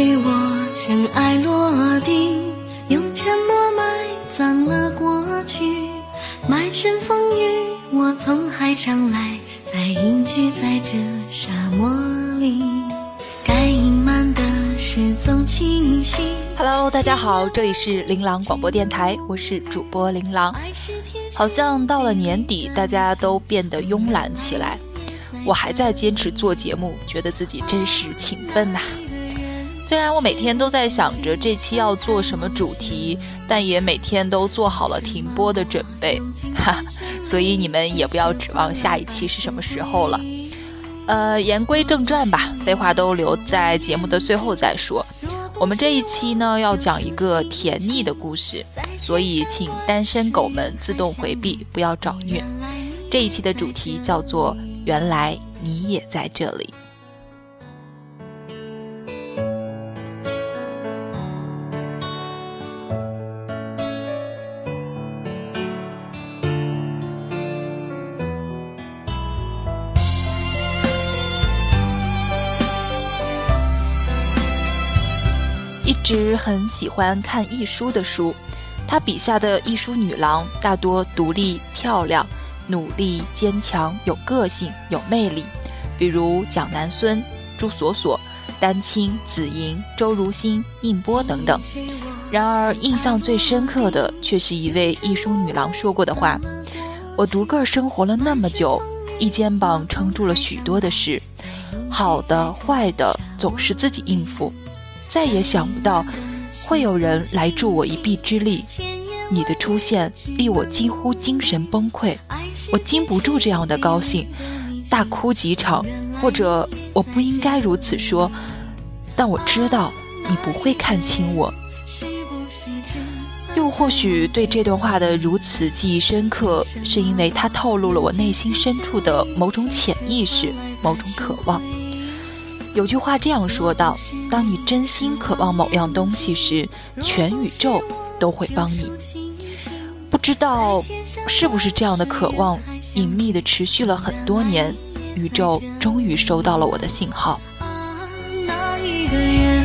心一句我尘埃落定，用沉默埋葬了过去。满身风雨，我从海上来，再隐居在这沙漠里。该隐瞒的事总清晰。Hello，大家好，这里是琳琅广播电台，我是主播琳琅。好像到了年底，大家都变得慵懒起来。我还在坚持做节目，觉得自己真是勤奋呐。虽然我每天都在想着这期要做什么主题，但也每天都做好了停播的准备，哈。所以你们也不要指望下一期是什么时候了。呃，言归正传吧，废话都留在节目的最后再说。我们这一期呢要讲一个甜腻的故事，所以请单身狗们自动回避，不要找虐。这一期的主题叫做。原来你也在这里。直很喜欢看艺书的书，他笔下的艺书女郎大多独立漂亮。努力、坚强、有个性、有魅力，比如蒋南孙、朱锁锁、丹青、紫莹、周如新、宁波等等。然而，印象最深刻的却是一位艺书女郎说过的话：“我独个儿生活了那么久，一肩膀撑住了许多的事，好的、坏的总是自己应付，再也想不到会有人来助我一臂之力。你的出现，令我几乎精神崩溃。”我禁不住这样的高兴，大哭几场，或者我不应该如此说，但我知道你不会看清我。又或许对这段话的如此记忆深刻，是因为它透露了我内心深处的某种潜意识、某种渴望。有句话这样说道：当你真心渴望某样东西时，全宇宙都会帮你。不知道是不是这样的渴望，隐秘的持续了很多年，宇宙终于收到了我的信号。那一个人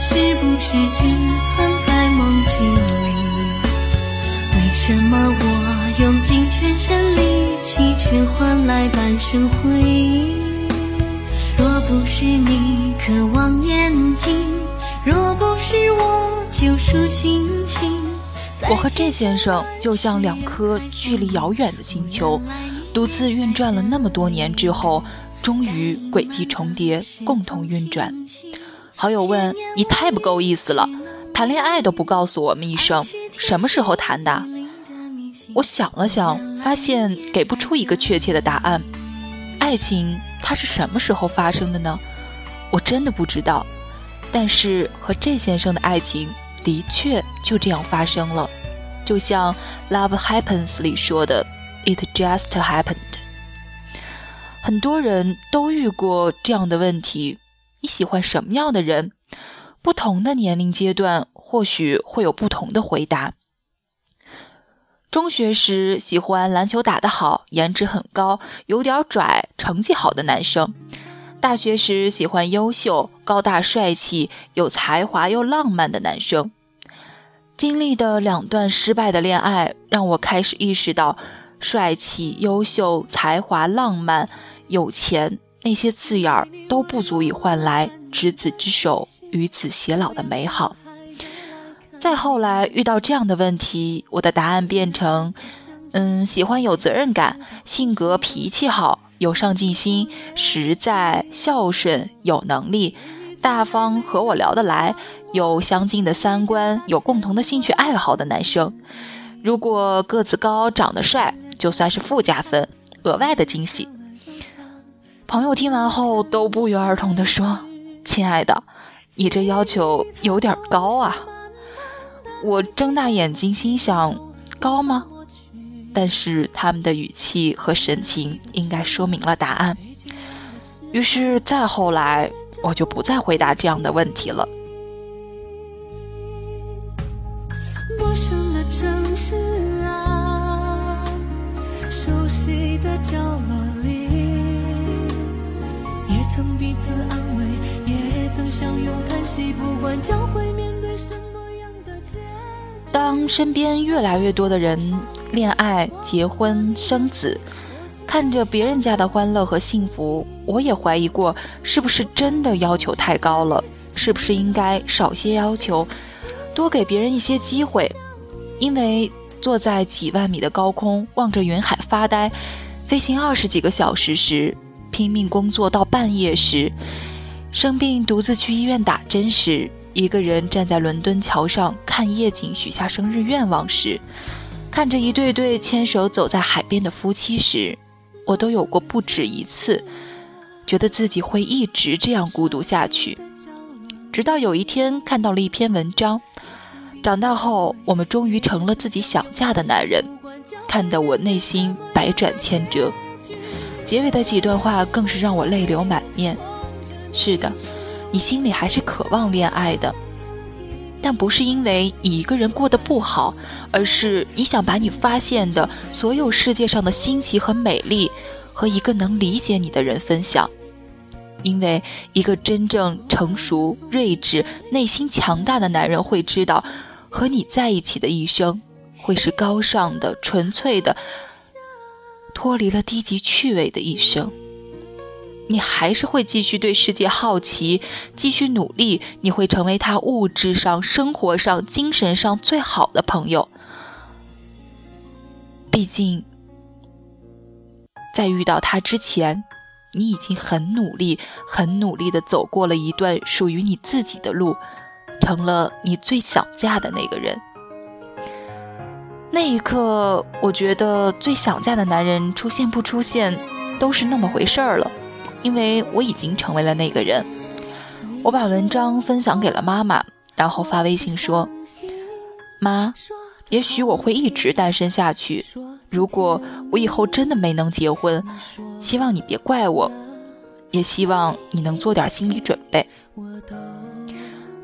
是不是只存在梦境里？为什么我用尽全身力气，却换来半生回忆？不是你渴望眼睛，若不是我救赎心情。我和这先生就像两颗距离遥远的星球，独自运转了那么多年之后，终于轨迹重叠，共同运转。好友问：“你太不够意思了，谈恋爱都不告诉我们一声，什么时候谈的？”我想了想，发现给不出一个确切的答案。爱情它是什么时候发生的呢？我真的不知道。但是和这先生的爱情。的确就这样发生了，就像《Love Happens》里说的：“It just happened。”很多人都遇过这样的问题：你喜欢什么样的人？不同的年龄阶段或许会有不同的回答。中学时喜欢篮球打得好、颜值很高、有点拽、成绩好的男生；大学时喜欢优秀、高大帅气、有才华又浪漫的男生。经历的两段失败的恋爱，让我开始意识到，帅气、优秀、才华、浪漫、有钱那些字眼儿都不足以换来执子之手、与子偕老的美好。再后来遇到这样的问题，我的答案变成：嗯，喜欢有责任感、性格脾气好、有上进心、实在、孝顺、有能力、大方，和我聊得来。有相近的三观，有共同的兴趣爱好的男生，如果个子高、长得帅，就算是附加分，额外的惊喜。朋友听完后都不约而同地说：“亲爱的，你这要求有点高啊。”我睁大眼睛心想：“高吗？”但是他们的语气和神情应该说明了答案。于是再后来，我就不再回答这样的问题了。角落里，也曾彼此安慰，也曾相拥叹息，不管将会。当身边越来越多的人恋爱、结婚、生子，看着别人家的欢乐和幸福，我也怀疑过是不是真的要求太高了，是不是应该少些要求，多给别人一些机会。因为坐在几万米的高空望着云海发呆，飞行二十几个小时时，拼命工作到半夜时，生病独自去医院打针时。一个人站在伦敦桥上看夜景，许下生日愿望时，看着一对对牵手走在海边的夫妻时，我都有过不止一次，觉得自己会一直这样孤独下去。直到有一天看到了一篇文章，长大后我们终于成了自己想嫁的男人，看得我内心百转千折。结尾的几段话更是让我泪流满面。是的。你心里还是渴望恋爱的，但不是因为你一个人过得不好，而是你想把你发现的所有世界上的新奇和美丽，和一个能理解你的人分享。因为一个真正成熟、睿智、内心强大的男人会知道，和你在一起的一生，会是高尚的、纯粹的，脱离了低级趣味的一生。你还是会继续对世界好奇，继续努力。你会成为他物质上、生活上、精神上最好的朋友。毕竟，在遇到他之前，你已经很努力、很努力的走过了一段属于你自己的路，成了你最想嫁的那个人。那一刻，我觉得最想嫁的男人出现不出现，都是那么回事儿了。因为我已经成为了那个人，我把文章分享给了妈妈，然后发微信说：“妈，也许我会一直单身下去。如果我以后真的没能结婚，希望你别怪我，也希望你能做点心理准备。”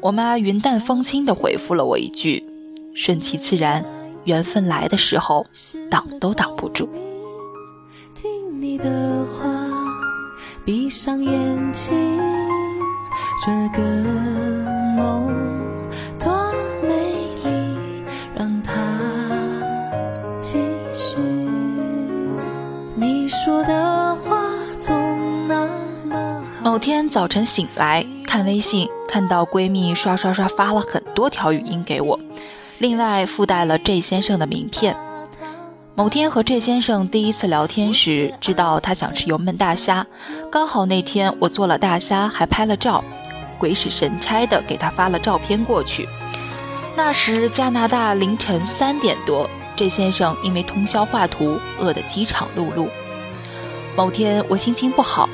我妈云淡风轻地回复了我一句：“顺其自然，缘分来的时候，挡都挡不住。”听你的话。闭上眼睛，这个梦多美丽，让它继续。你说的话总那么某天早晨醒来，看微信，看到闺蜜刷刷刷发了很多条语音给我，另外附带了 J 先生的名片。某天和 J 先生第一次聊天时，知道他想吃油焖大虾，刚好那天我做了大虾，还拍了照，鬼使神差的给他发了照片过去。那时加拿大凌晨三点多，这先生因为通宵画图，饿得饥肠辘辘。某天我心情不好，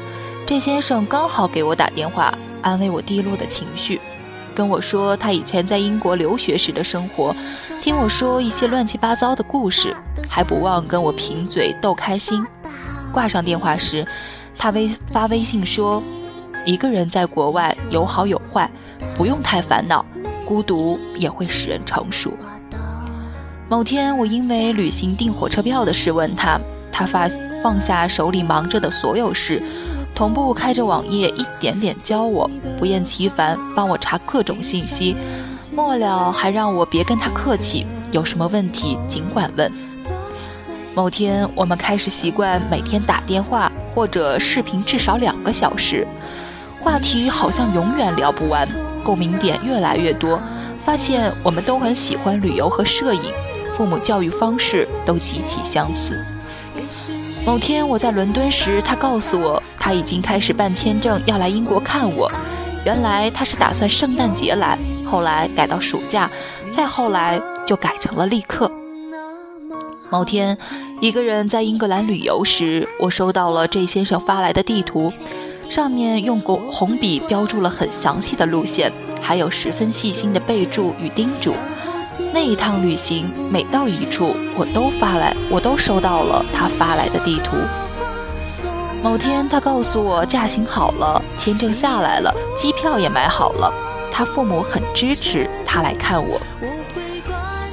这先生刚好给我打电话，安慰我低落的情绪。跟我说他以前在英国留学时的生活，听我说一些乱七八糟的故事，还不忘跟我贫嘴逗开心。挂上电话时，他微发微信说：“一个人在国外有好有坏，不用太烦恼，孤独也会使人成熟。”某天，我因为旅行订火车票的事问他，他发放下手里忙着的所有事。同步开着网页，一点点教我，不厌其烦帮我查各种信息，末了还让我别跟他客气，有什么问题尽管问。某天，我们开始习惯每天打电话或者视频至少两个小时，话题好像永远聊不完，共鸣点越来越多，发现我们都很喜欢旅游和摄影，父母教育方式都极其相似。某天我在伦敦时，他告诉我他已经开始办签证要来英国看我。原来他是打算圣诞节来，后来改到暑假，再后来就改成了立刻。某天一个人在英格兰旅游时，我收到了这先生发来的地图，上面用红红笔标注了很详细的路线，还有十分细心的备注与叮嘱。那一趟旅行，每到一处，我都发来，我都收到了他发来的地图。某天，他告诉我驾行好了，签证下来了，机票也买好了，他父母很支持他来看我。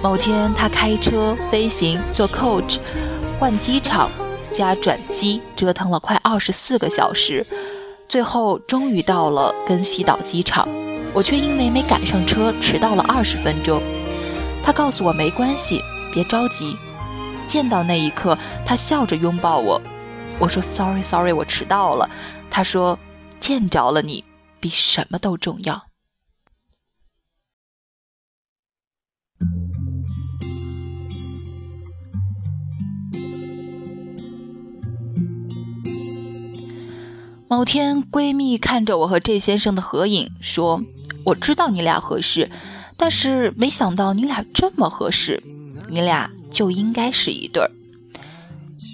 某天，他开车飞行，坐 coach，换机场加转机，折腾了快二十四个小时，最后终于到了根西岛机场。我却因为没赶上车迟到了二十分钟。他告诉我没关系，别着急。见到那一刻，他笑着拥抱我。我说：“Sorry, Sorry，我迟到了。”他说：“见着了你，比什么都重要。”某天，闺蜜看着我和这先生的合影，说：“我知道你俩合适，但是没想到你俩这么合适，你俩就应该是一对儿。”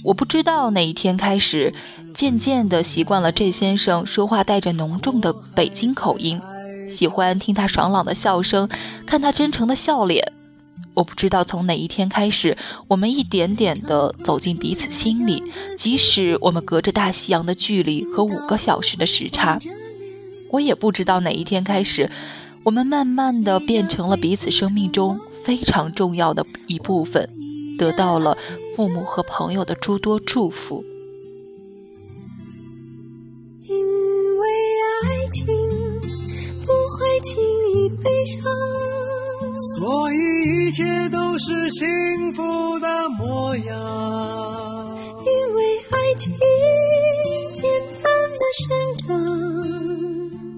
我不知道哪一天开始，渐渐地习惯了这先生说话带着浓重的北京口音，喜欢听他爽朗的笑声，看他真诚的笑脸。我不知道从哪一天开始，我们一点点地走进彼此心里，即使我们隔着大西洋的距离和五个小时的时差。我也不知道哪一天开始，我们慢慢地变成了彼此生命中非常重要的一部分，得到了父母和朋友的诸多祝福。因为爱情不会轻易悲伤。所以一切都是幸福的模样。因为爱情简单的生长，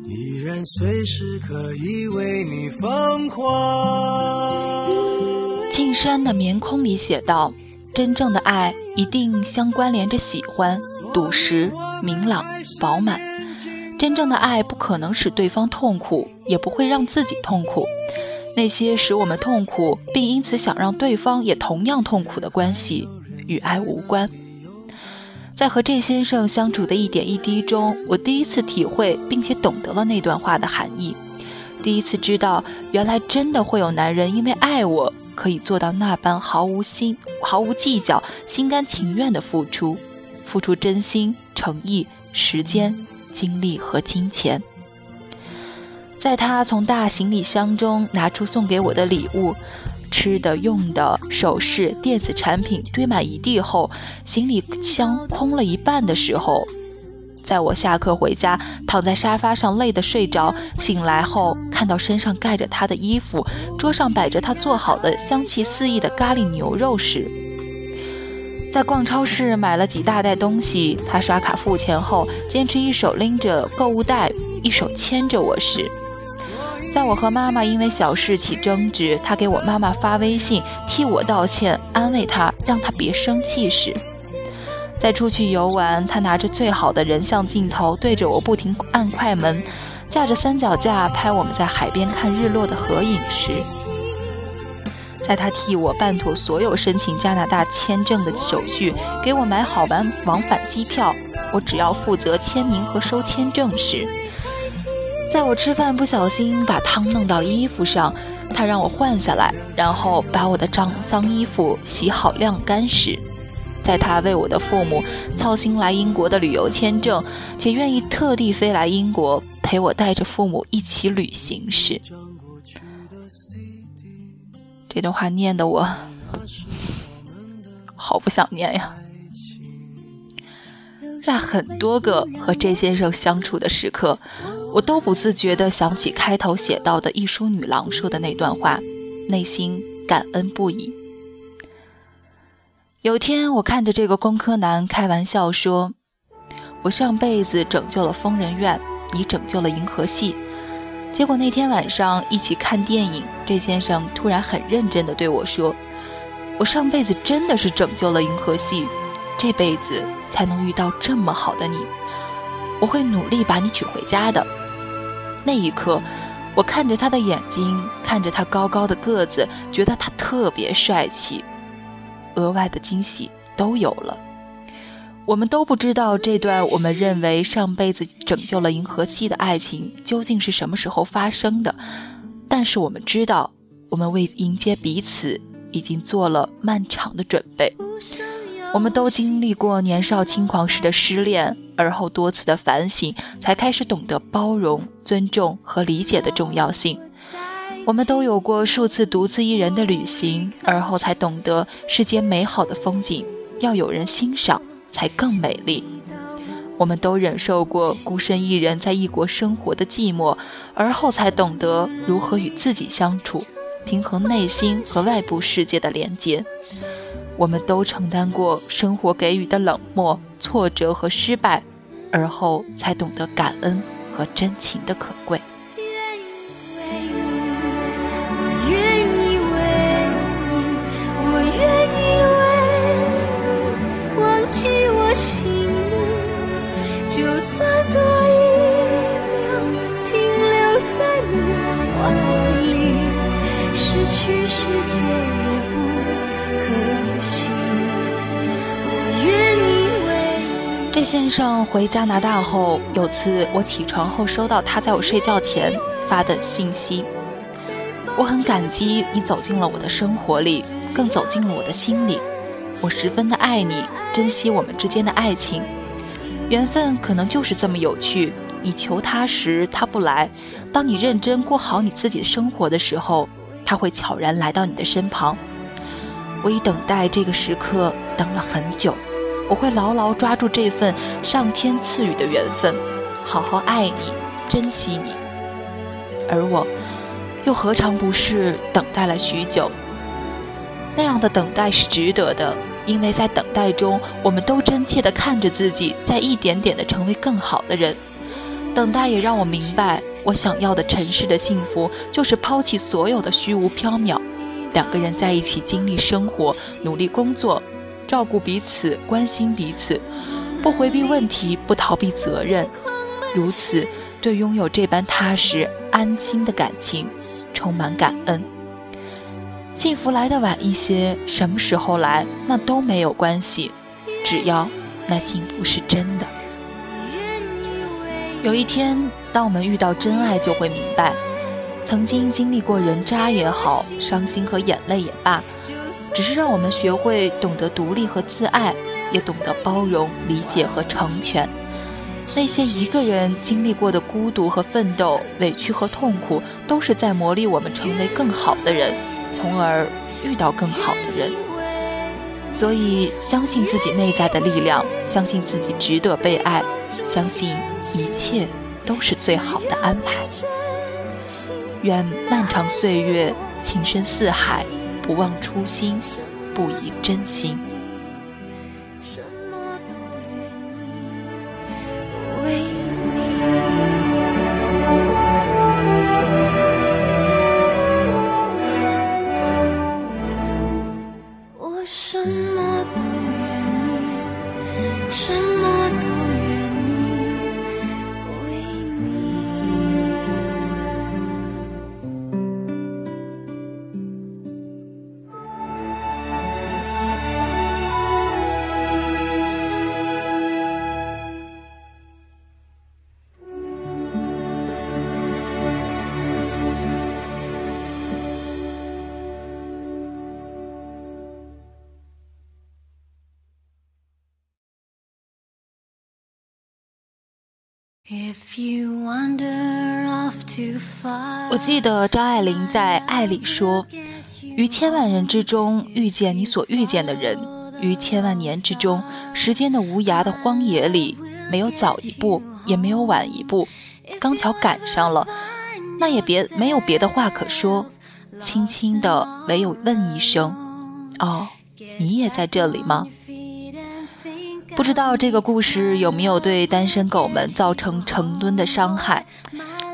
依然随时可以为你疯狂。进山的棉空里写道：“真正的爱一定相关联着喜欢、笃实、明朗、饱满。真正的爱不可能使对方痛苦，也不会让自己痛苦。”那些使我们痛苦，并因此想让对方也同样痛苦的关系，与爱无关。在和这先生相处的一点一滴中，我第一次体会并且懂得了那段话的含义。第一次知道，原来真的会有男人因为爱我，可以做到那般毫无心、毫无计较、心甘情愿的付出，付出真心、诚意、时间、精力和金钱。在他从大行李箱中拿出送给我的礼物，吃的、用的、首饰、电子产品堆满一地后，行李箱空了一半的时候，在我下课回家，躺在沙发上累得睡着，醒来后看到身上盖着他的衣服，桌上摆着他做好的香气四溢的咖喱牛肉时，在逛超市买了几大袋东西，他刷卡付钱后，坚持一手拎着购物袋，一手牵着我时。在我和妈妈因为小事起争执，他给我妈妈发微信替我道歉，安慰她，让她别生气时；在出去游玩，他拿着最好的人像镜头对着我不停按快门，架着三脚架拍我们在海边看日落的合影时；在他替我办妥所有申请加拿大签证的手续，给我买好玩往返机票，我只要负责签名和收签证时。在我吃饭不小心把汤弄到衣服上，他让我换下来，然后把我的脏脏衣服洗好晾干时，在他为我的父母操心来英国的旅游签证，且愿意特地飞来英国陪我带着父母一起旅行时，这段话念的我好不想念呀。在很多个和这先生相处的时刻。我都不自觉地想起开头写到的一书女郎说的那段话，内心感恩不已。有天，我看着这个工科男开玩笑说：“我上辈子拯救了疯人院，你拯救了银河系。”结果那天晚上一起看电影，这先生突然很认真地对我说：“我上辈子真的是拯救了银河系，这辈子才能遇到这么好的你。我会努力把你娶回家的。”那一刻，我看着他的眼睛，看着他高高的个子，觉得他特别帅气。额外的惊喜都有了。我们都不知道这段我们认为上辈子拯救了银河系的爱情究竟是什么时候发生的，但是我们知道，我们为迎接彼此已经做了漫长的准备。我们都经历过年少轻狂时的失恋。而后多次的反省，才开始懂得包容、尊重和理解的重要性。我们都有过数次独自一人的旅行，而后才懂得世间美好的风景要有人欣赏才更美丽。我们都忍受过孤身一人在异国生活的寂寞，而后才懂得如何与自己相处，平衡内心和外部世界的连接。我们都承担过生活给予的冷漠、挫折和失败，而后才懂得感恩和真情的可贵。失去世界这先生回加拿大后，有次我起床后收到他在我睡觉前发的信息，我很感激你走进了我的生活里，更走进了我的心里。我十分的爱你，珍惜我们之间的爱情，缘分可能就是这么有趣。你求他时，他不来；当你认真过好你自己的生活的时候，他会悄然来到你的身旁。我已等待这个时刻等了很久，我会牢牢抓住这份上天赐予的缘分，好好爱你，珍惜你。而我，又何尝不是等待了许久？那样的等待是值得的，因为在等待中，我们都真切地看着自己在一点点地成为更好的人。等待也让我明白，我想要的尘世的幸福，就是抛弃所有的虚无缥缈，两个人在一起经历生活，努力工作，照顾彼此，关心彼此，不回避问题，不逃避责任，如此对拥有这般踏实安心的感情，充满感恩。幸福来的晚一些，什么时候来，那都没有关系，只要那幸福是真的。有一天，当我们遇到真爱，就会明白，曾经经历过人渣也好，伤心和眼泪也罢，只是让我们学会懂得独立和自爱，也懂得包容、理解和成全。那些一个人经历过的孤独和奋斗、委屈和痛苦，都是在磨砺我们成为更好的人，从而遇到更好的人。所以，相信自己内在的力量，相信自己值得被爱，相信。一切都是最好的安排。愿漫长岁月，情深似海，不忘初心，不移真心。我记得张爱玲在《爱》里说：“于千万人之中遇见你所遇见的人，于千万年之中，时间的无涯的荒野里，没有早一步，也没有晚一步，刚巧赶上了，那也别没有别的话可说，轻轻的唯有问一声：哦，你也在这里吗？”不知道这个故事有没有对单身狗们造成成吨的伤害？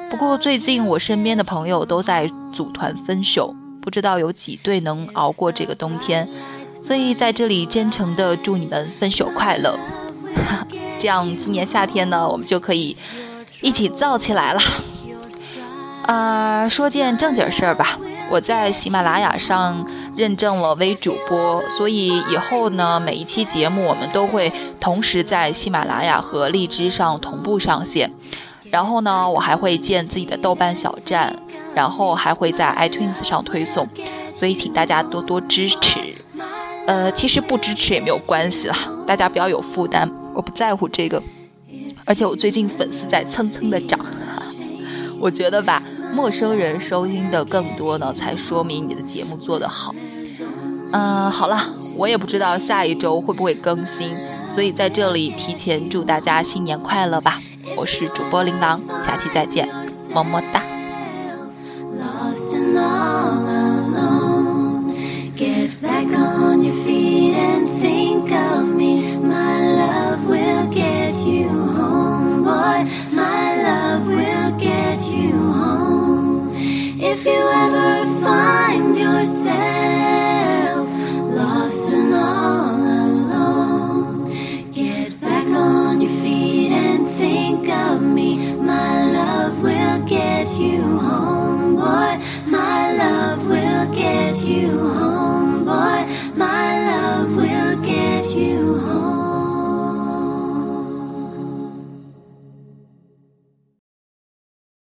不过最近我身边的朋友都在组团分手，不知道有几对能熬过这个冬天。所以在这里真诚的祝你们分手快乐，这样今年夏天呢，我们就可以一起燥起来了。啊，说件正经事儿吧。我在喜马拉雅上认证了微主播，所以以后呢，每一期节目我们都会同时在喜马拉雅和荔枝上同步上线。然后呢，我还会建自己的豆瓣小站，然后还会在 iTunes 上推送，所以请大家多多支持。呃，其实不支持也没有关系啦，大家不要有负担，我不在乎这个。而且我最近粉丝在蹭蹭的涨，我觉得吧。陌生人收听的更多呢，才说明你的节目做得好。嗯，好了，我也不知道下一周会不会更新，所以在这里提前祝大家新年快乐吧！我是主播琳琅，下期再见，么么哒。